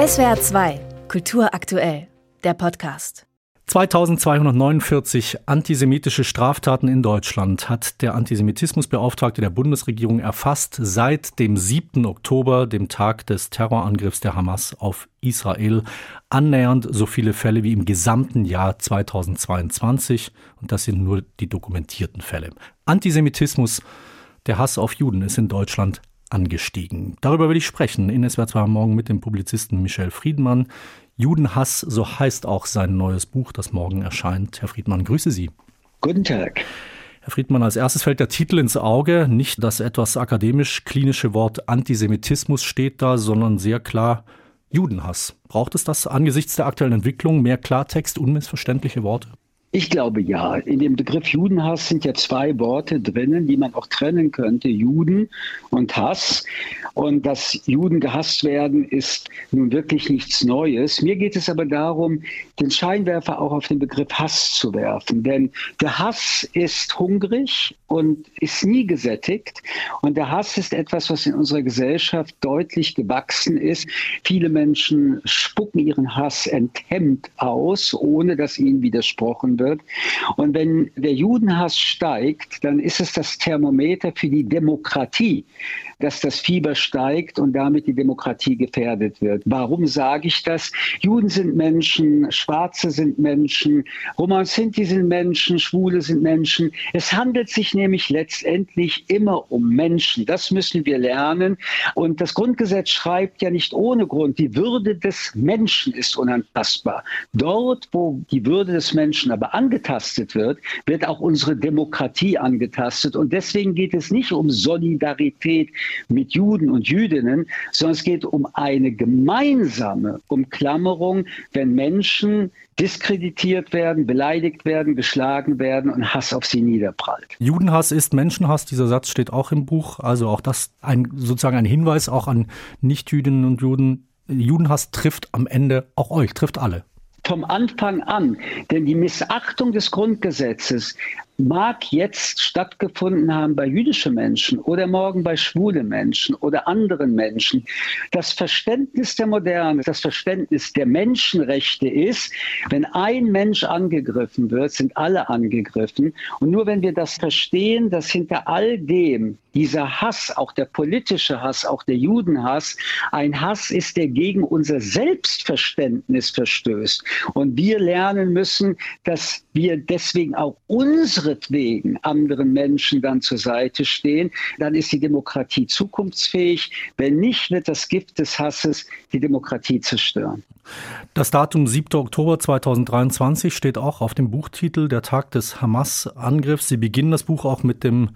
SWR 2, Kultur aktuell, der Podcast. 2249 antisemitische Straftaten in Deutschland hat der Antisemitismusbeauftragte der Bundesregierung erfasst seit dem 7. Oktober, dem Tag des Terrorangriffs der Hamas auf Israel. Annähernd so viele Fälle wie im gesamten Jahr 2022. Und das sind nur die dokumentierten Fälle. Antisemitismus, der Hass auf Juden ist in Deutschland angestiegen. Darüber will ich sprechen in SWR 2 morgen mit dem Publizisten Michel Friedmann. Judenhass, so heißt auch sein neues Buch, das morgen erscheint. Herr Friedmann, grüße Sie. Guten Tag. Herr Friedmann, als erstes fällt der Titel ins Auge. Nicht das etwas akademisch-klinische Wort Antisemitismus steht da, sondern sehr klar Judenhass. Braucht es das angesichts der aktuellen Entwicklung? Mehr Klartext, unmissverständliche Worte? Ich glaube ja. In dem Begriff Judenhass sind ja zwei Worte drinnen, die man auch trennen könnte. Juden und Hass. Und dass Juden gehasst werden, ist nun wirklich nichts Neues. Mir geht es aber darum, den Scheinwerfer auch auf den Begriff Hass zu werfen. Denn der Hass ist hungrig und ist nie gesättigt. Und der Hass ist etwas, was in unserer Gesellschaft deutlich gewachsen ist. Viele Menschen spucken ihren Hass enthemmt aus, ohne dass ihnen widersprochen wird. Und wenn der Judenhass steigt, dann ist es das Thermometer für die Demokratie, dass das Fieber steigt und damit die Demokratie gefährdet wird. Warum sage ich das? Juden sind Menschen, Schwarze sind Menschen, Roma Sinti sind Menschen, Schwule sind Menschen. Es handelt sich nämlich letztendlich immer um Menschen. Das müssen wir lernen. Und das Grundgesetz schreibt ja nicht ohne Grund, die Würde des Menschen ist unantastbar. Dort, wo die Würde des Menschen aber angetastet wird, wird auch unsere Demokratie angetastet. Und deswegen geht es nicht um Solidarität mit Juden und Jüdinnen, sondern es geht um eine gemeinsame Umklammerung, wenn Menschen diskreditiert werden, beleidigt werden, geschlagen werden und Hass auf sie niederprallt. Judenhass ist Menschenhass, dieser Satz steht auch im Buch. Also auch das ein, sozusagen ein Hinweis auch an Nichtjüdinnen und Juden. Judenhass trifft am Ende auch euch, trifft alle vom Anfang an. Denn die Missachtung des Grundgesetzes mag jetzt stattgefunden haben bei jüdischen Menschen oder morgen bei schwulen Menschen oder anderen Menschen. Das Verständnis der Moderne, das Verständnis der Menschenrechte ist, wenn ein Mensch angegriffen wird, sind alle angegriffen. Und nur wenn wir das verstehen, dass hinter all dem dieser Hass, auch der politische Hass, auch der Judenhass, ein Hass ist, der gegen unser Selbstverständnis verstößt. Und wir lernen müssen, dass wir deswegen auch unsere ihretwegen anderen Menschen dann zur Seite stehen, dann ist die Demokratie zukunftsfähig. Wenn nicht, wird das Gift des Hasses die Demokratie zerstören. Das Datum 7. Oktober 2023 steht auch auf dem Buchtitel Der Tag des Hamas-Angriffs. Sie beginnen das Buch auch mit dem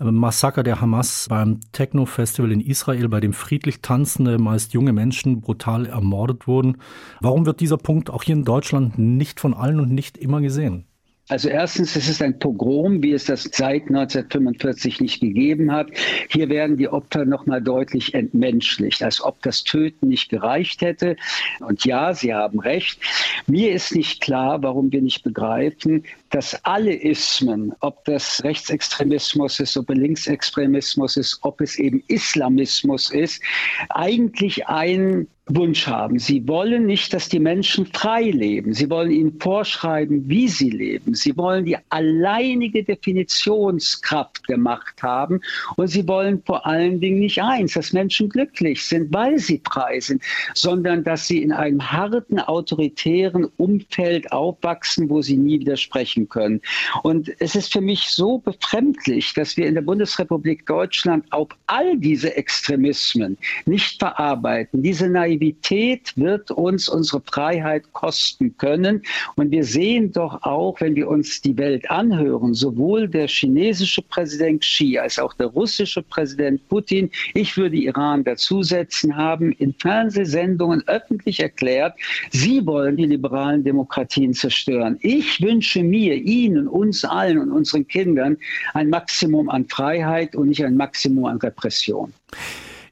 äh, Massaker der Hamas beim Techno-Festival in Israel, bei dem friedlich tanzende, meist junge Menschen brutal ermordet wurden. Warum wird dieser Punkt auch hier in Deutschland nicht von allen und nicht immer gesehen? Also erstens, es ist ein Pogrom, wie es das seit 1945 nicht gegeben hat. Hier werden die Opfer nochmal deutlich entmenschlicht, als ob das Töten nicht gereicht hätte. Und ja, Sie haben recht. Mir ist nicht klar, warum wir nicht begreifen, dass alle Ismen, ob das Rechtsextremismus ist, ob Linksextremismus ist, ob es eben Islamismus ist, eigentlich ein Wunsch haben. Sie wollen nicht, dass die Menschen frei leben. Sie wollen ihnen vorschreiben, wie sie leben. Sie wollen die alleinige Definitionskraft der Macht haben. Und sie wollen vor allen Dingen nicht eins, dass Menschen glücklich sind, weil sie frei sind, sondern dass sie in einem harten, autoritären Umfeld aufwachsen, wo sie nie widersprechen können. Und es ist für mich so befremdlich, dass wir in der Bundesrepublik Deutschland auf all diese Extremismen nicht verarbeiten, diese Naivität wird uns unsere Freiheit kosten können. Und wir sehen doch auch, wenn wir uns die Welt anhören, sowohl der chinesische Präsident Xi als auch der russische Präsident Putin, ich würde Iran dazusetzen, haben in Fernsehsendungen öffentlich erklärt, sie wollen die liberalen Demokratien zerstören. Ich wünsche mir, Ihnen, uns allen und unseren Kindern ein Maximum an Freiheit und nicht ein Maximum an Repression.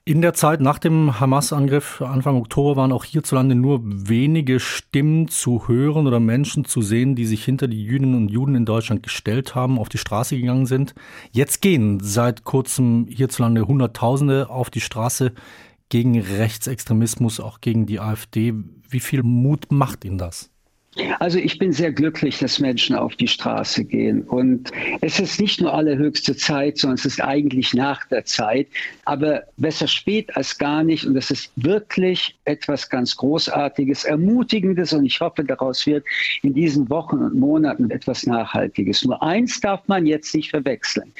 In der Zeit nach dem Hamas-Angriff Anfang Oktober waren auch hierzulande nur wenige Stimmen zu hören oder Menschen zu sehen, die sich hinter die Jüdinnen und Juden in Deutschland gestellt haben, auf die Straße gegangen sind. Jetzt gehen seit kurzem hierzulande Hunderttausende auf die Straße. gegen Rechtsextremismus, auch gegen die AfD. Wie viel Mut macht Ihnen das? Also ich bin sehr glücklich, dass Menschen auf die Straße gehen. Und es ist nicht nur allerhöchste Zeit, sondern es ist eigentlich nach der Zeit. Aber besser spät als gar nicht. Und das ist wirklich etwas ganz Großartiges, Ermutigendes. Und ich hoffe, daraus wird in diesen Wochen und Monaten etwas Nachhaltiges. Nur eins darf man jetzt nicht verwechseln.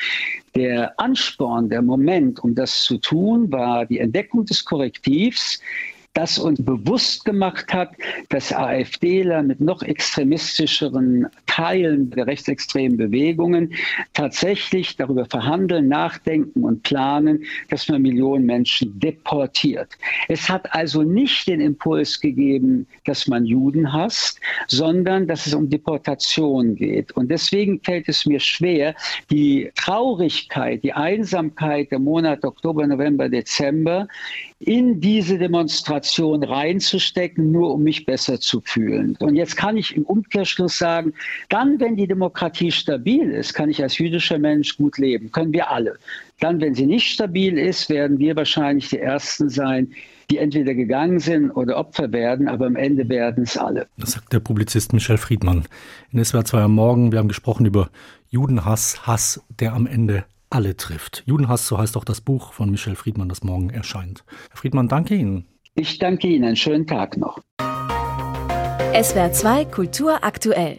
Der Ansporn, der Moment, um das zu tun, war die Entdeckung des Korrektivs das uns bewusst gemacht hat, dass AfDler mit noch extremistischeren Teilen der rechtsextremen Bewegungen tatsächlich darüber verhandeln, nachdenken und planen, dass man Millionen Menschen deportiert. Es hat also nicht den Impuls gegeben, dass man Juden hasst, sondern dass es um Deportation geht. Und deswegen fällt es mir schwer, die Traurigkeit, die Einsamkeit der Monate Oktober, November, Dezember in diese Demonstration reinzustecken, nur um mich besser zu fühlen. Und jetzt kann ich im Umkehrschluss sagen, dann, wenn die Demokratie stabil ist, kann ich als jüdischer Mensch gut leben, können wir alle. Dann, wenn sie nicht stabil ist, werden wir wahrscheinlich die Ersten sein, die entweder gegangen sind oder Opfer werden, aber am Ende werden es alle. Das sagt der Publizist Michel Friedmann. In SWR 2 am Morgen, wir haben gesprochen über Judenhass, Hass, der am Ende alle trifft. Judenhass, so heißt auch das Buch von Michel Friedmann, das morgen erscheint. Herr Friedmann, danke Ihnen. Ich danke Ihnen. Einen schönen Tag noch. SWR 2 Kultur aktuell.